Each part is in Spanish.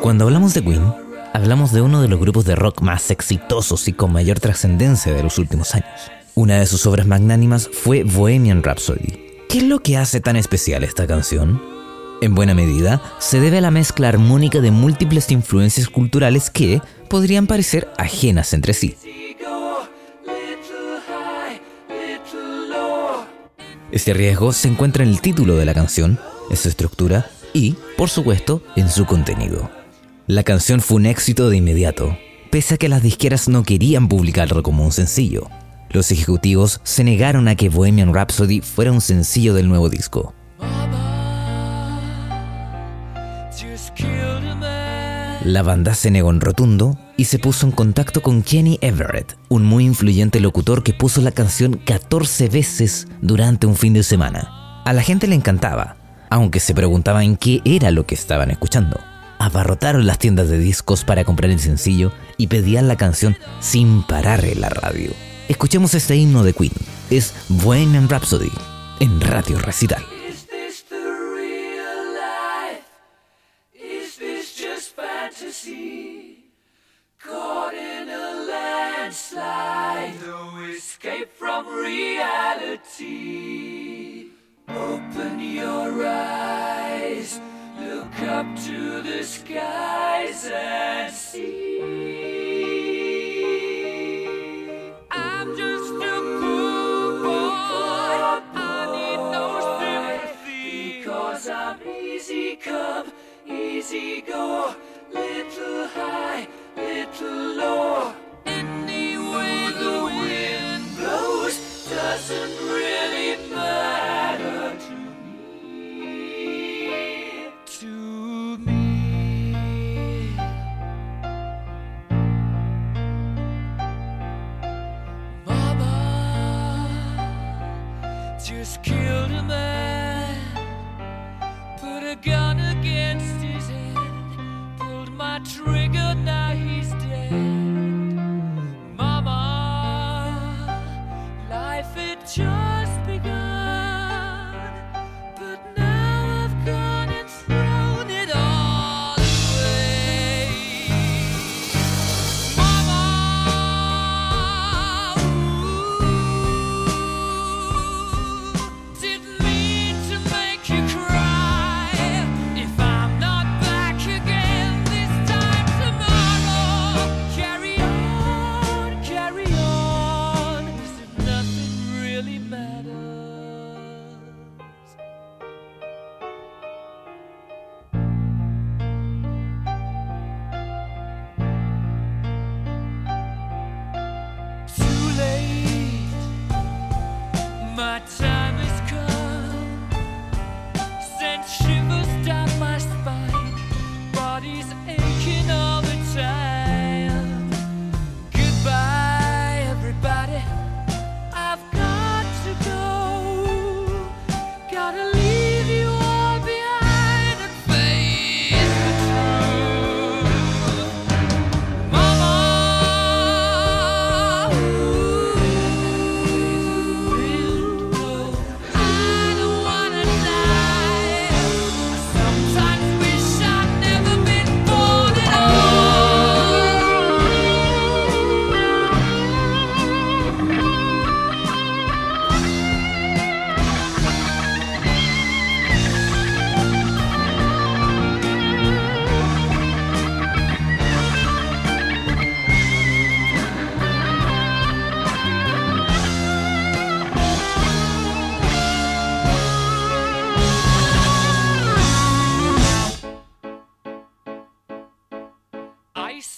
Cuando hablamos de Queen, hablamos de uno de los grupos de rock más exitosos y con mayor trascendencia de los últimos años. Una de sus obras magnánimas fue Bohemian Rhapsody. ¿Qué es lo que hace tan especial esta canción? En buena medida, se debe a la mezcla armónica de múltiples influencias culturales que podrían parecer ajenas entre sí. Este riesgo se encuentra en el título de la canción, en su estructura y, por supuesto, en su contenido. La canción fue un éxito de inmediato, pese a que las disqueras no querían publicarlo como un sencillo. Los ejecutivos se negaron a que Bohemian Rhapsody fuera un sencillo del nuevo disco. La banda se negó en rotundo y se puso en contacto con Kenny Everett, un muy influyente locutor que puso la canción 14 veces durante un fin de semana. A la gente le encantaba, aunque se preguntaban qué era lo que estaban escuchando abarrotaron las tiendas de discos para comprar el sencillo y pedían la canción sin parar en la radio. Escuchemos este himno de Queen. Es Bohemian Rhapsody en Radio Recital. Open up to the skies and see. I'm just a poor boy. I need no sympathy. Because I'm easy come, easy go. Little high,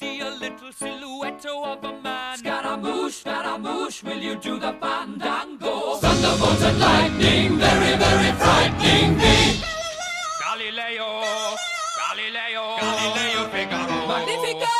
see a little silhouette of a man. Scaramouche, Scaramouche, will you do the fandango? Thunderbolts and lightning, very, very frightening me. Galileo, Galileo, Galileo Figaro. Magnifico!